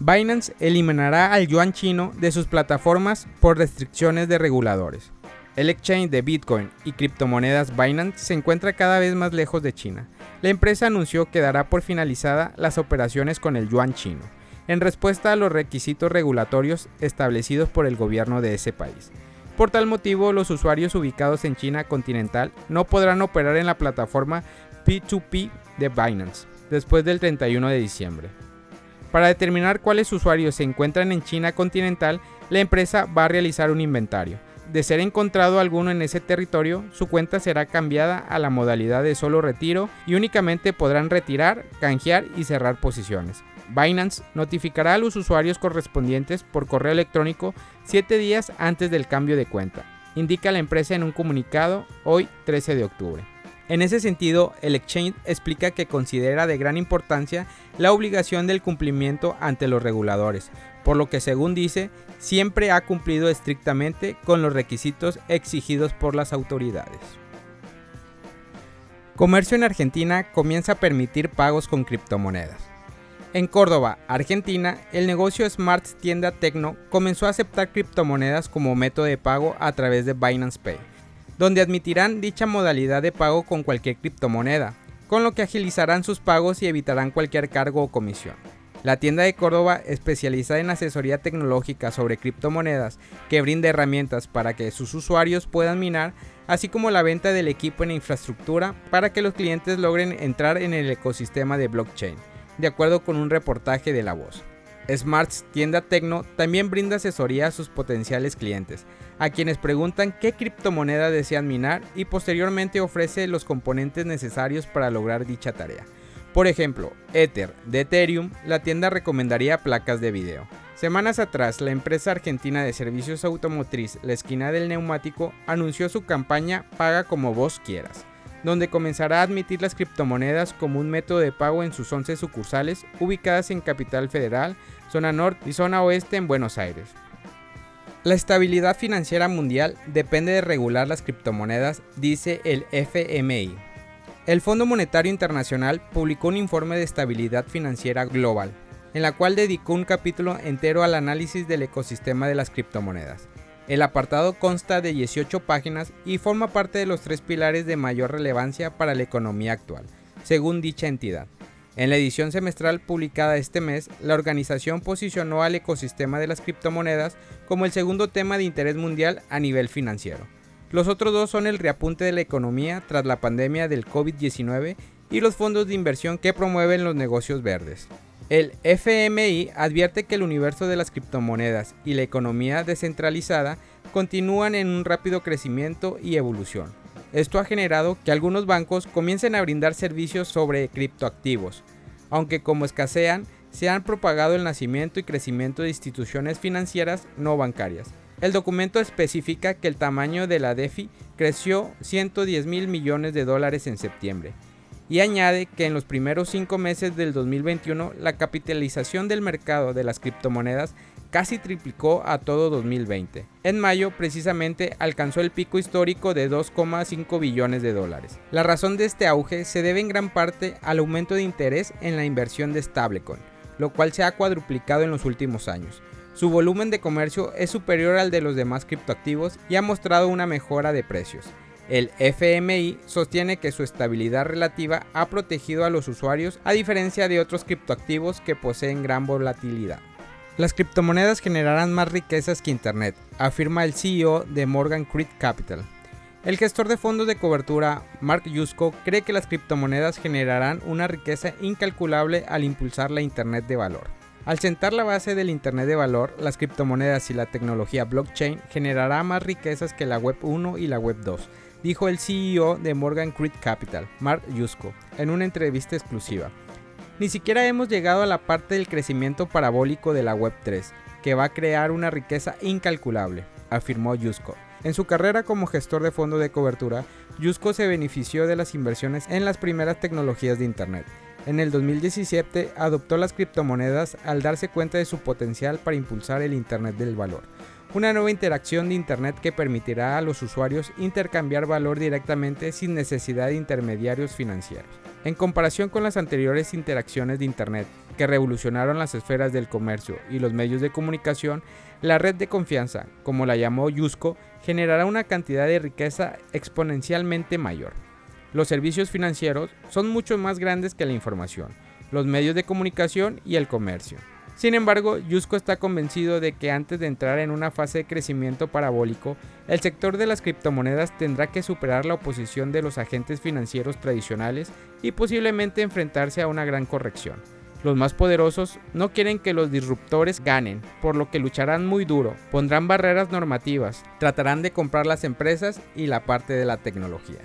Binance eliminará al yuan chino de sus plataformas por restricciones de reguladores. El exchange de Bitcoin y criptomonedas Binance se encuentra cada vez más lejos de China. La empresa anunció que dará por finalizada las operaciones con el yuan chino, en respuesta a los requisitos regulatorios establecidos por el gobierno de ese país. Por tal motivo, los usuarios ubicados en China continental no podrán operar en la plataforma P2P de Binance después del 31 de diciembre. Para determinar cuáles usuarios se encuentran en China continental, la empresa va a realizar un inventario. De ser encontrado alguno en ese territorio, su cuenta será cambiada a la modalidad de solo retiro y únicamente podrán retirar, canjear y cerrar posiciones. Binance notificará a los usuarios correspondientes por correo electrónico 7 días antes del cambio de cuenta, indica la empresa en un comunicado hoy 13 de octubre. En ese sentido, el exchange explica que considera de gran importancia la obligación del cumplimiento ante los reguladores, por lo que según dice, siempre ha cumplido estrictamente con los requisitos exigidos por las autoridades. Comercio en Argentina comienza a permitir pagos con criptomonedas. En Córdoba, Argentina, el negocio Smart Tienda Tecno comenzó a aceptar criptomonedas como método de pago a través de Binance Pay donde admitirán dicha modalidad de pago con cualquier criptomoneda, con lo que agilizarán sus pagos y evitarán cualquier cargo o comisión. La tienda de Córdoba, especializada en asesoría tecnológica sobre criptomonedas, que brinda herramientas para que sus usuarios puedan minar, así como la venta del equipo en infraestructura para que los clientes logren entrar en el ecosistema de blockchain, de acuerdo con un reportaje de La Voz. Smarts Tienda Tecno también brinda asesoría a sus potenciales clientes, a quienes preguntan qué criptomoneda desean minar y posteriormente ofrece los componentes necesarios para lograr dicha tarea. Por ejemplo, Ether de Ethereum, la tienda recomendaría placas de video. Semanas atrás, la empresa argentina de servicios automotriz La Esquina del Neumático anunció su campaña Paga como vos quieras, donde comenzará a admitir las criptomonedas como un método de pago en sus 11 sucursales ubicadas en Capital Federal, zona norte y zona oeste en Buenos Aires. La estabilidad financiera mundial depende de regular las criptomonedas, dice el FMI. El Fondo Monetario Internacional publicó un informe de estabilidad financiera global, en la cual dedicó un capítulo entero al análisis del ecosistema de las criptomonedas. El apartado consta de 18 páginas y forma parte de los tres pilares de mayor relevancia para la economía actual, según dicha entidad. En la edición semestral publicada este mes, la organización posicionó al ecosistema de las criptomonedas como el segundo tema de interés mundial a nivel financiero. Los otros dos son el reapunte de la economía tras la pandemia del COVID-19 y los fondos de inversión que promueven los negocios verdes. El FMI advierte que el universo de las criptomonedas y la economía descentralizada continúan en un rápido crecimiento y evolución esto ha generado que algunos bancos comiencen a brindar servicios sobre criptoactivos, aunque como escasean, se han propagado el nacimiento y crecimiento de instituciones financieras no bancarias. El documento especifica que el tamaño de la DeFi creció 110 mil millones de dólares en septiembre y añade que en los primeros cinco meses del 2021 la capitalización del mercado de las criptomonedas casi triplicó a todo 2020. En mayo precisamente alcanzó el pico histórico de 2,5 billones de dólares. La razón de este auge se debe en gran parte al aumento de interés en la inversión de stablecoin, lo cual se ha cuadruplicado en los últimos años. Su volumen de comercio es superior al de los demás criptoactivos y ha mostrado una mejora de precios. El FMI sostiene que su estabilidad relativa ha protegido a los usuarios a diferencia de otros criptoactivos que poseen gran volatilidad. Las criptomonedas generarán más riquezas que Internet, afirma el CEO de Morgan Creek Capital. El gestor de fondos de cobertura, Mark Yusko, cree que las criptomonedas generarán una riqueza incalculable al impulsar la Internet de valor. Al sentar la base del Internet de valor, las criptomonedas y la tecnología blockchain generará más riquezas que la Web 1 y la Web 2, dijo el CEO de Morgan Creek Capital, Mark Yusko, en una entrevista exclusiva. Ni siquiera hemos llegado a la parte del crecimiento parabólico de la Web3, que va a crear una riqueza incalculable, afirmó Yusko. En su carrera como gestor de fondo de cobertura, Yusko se benefició de las inversiones en las primeras tecnologías de Internet. En el 2017 adoptó las criptomonedas al darse cuenta de su potencial para impulsar el Internet del valor, una nueva interacción de Internet que permitirá a los usuarios intercambiar valor directamente sin necesidad de intermediarios financieros. En comparación con las anteriores interacciones de Internet, que revolucionaron las esferas del comercio y los medios de comunicación, la red de confianza, como la llamó Yusco, generará una cantidad de riqueza exponencialmente mayor. Los servicios financieros son mucho más grandes que la información, los medios de comunicación y el comercio. Sin embargo, Yusco está convencido de que antes de entrar en una fase de crecimiento parabólico, el sector de las criptomonedas tendrá que superar la oposición de los agentes financieros tradicionales y posiblemente enfrentarse a una gran corrección. Los más poderosos no quieren que los disruptores ganen, por lo que lucharán muy duro, pondrán barreras normativas, tratarán de comprar las empresas y la parte de la tecnología.